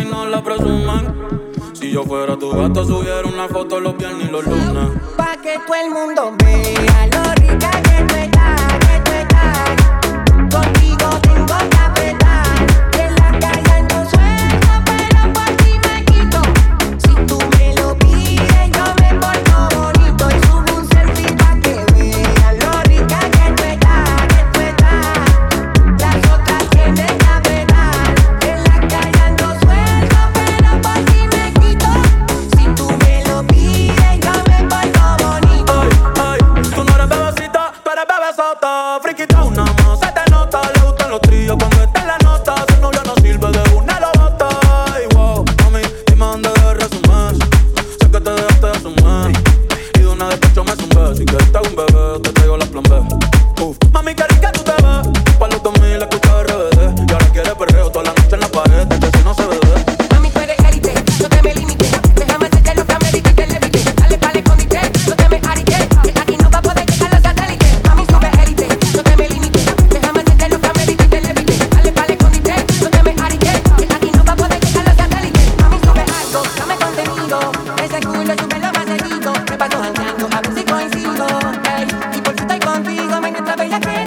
y no la presuman. Si yo fuera tu gato, subiera una foto los viernes y los lunes. Pa' que todo el mundo vea lo rica Así que está un bebé, te traigo la plan B. Uf. Mami, qué rica tú te ves. baila